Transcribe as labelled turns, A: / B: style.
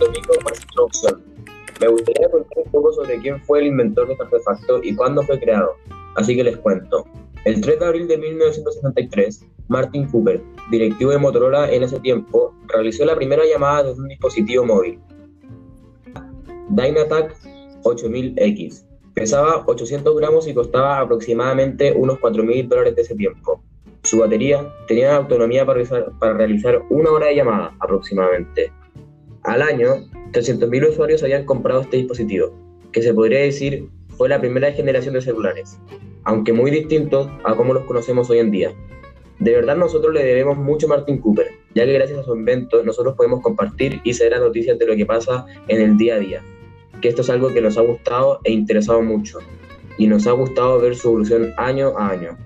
A: Introducción. Me gustaría contar un poco sobre quién fue el inventor de este artefacto y cuándo fue creado, así que les cuento. El 3 de abril de 1963, Martin Cooper, directivo de Motorola en ese tiempo, realizó la primera llamada desde un dispositivo móvil. Dynatac 8000X. Pesaba 800 gramos y costaba aproximadamente unos 4.000 dólares de ese tiempo. Su batería tenía autonomía para realizar una hora de llamada aproximadamente. Al año, 300.000 usuarios habían comprado este dispositivo, que se podría decir fue la primera generación de celulares, aunque muy distintos a como los conocemos hoy en día. De verdad nosotros le debemos mucho a Martin Cooper, ya que gracias a su invento nosotros podemos compartir y saber las noticias de lo que pasa en el día a día, que esto es algo que nos ha gustado e interesado mucho, y nos ha gustado ver su evolución año a año.